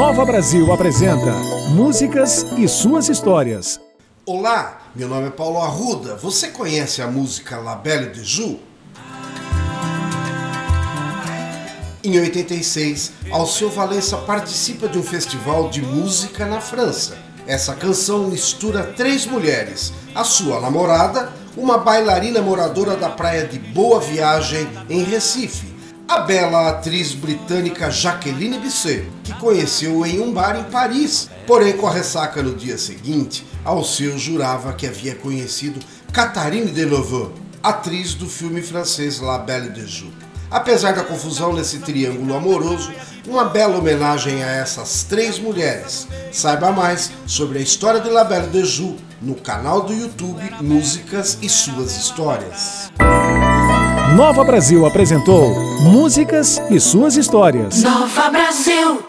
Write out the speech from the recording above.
Nova Brasil apresenta Músicas e suas histórias. Olá, meu nome é Paulo Arruda. Você conhece a música La Belle de Joux? Em 86, Alceu Valença participa de um festival de música na França. Essa canção mistura três mulheres: a sua namorada, uma bailarina moradora da praia de Boa Viagem, em Recife, a bela atriz britânica Jacqueline Bisset, que conheceu em um bar em Paris. Porém, com a ressaca no dia seguinte, Alceu jurava que havia conhecido Catherine Deneuve, atriz do filme francês La Belle de Joux. Apesar da confusão nesse triângulo amoroso, uma bela homenagem a essas três mulheres. Saiba mais sobre a história de La Belle de Joux no canal do YouTube Músicas e Suas Histórias. Nova Brasil apresentou Músicas e suas histórias. Nova Brasil.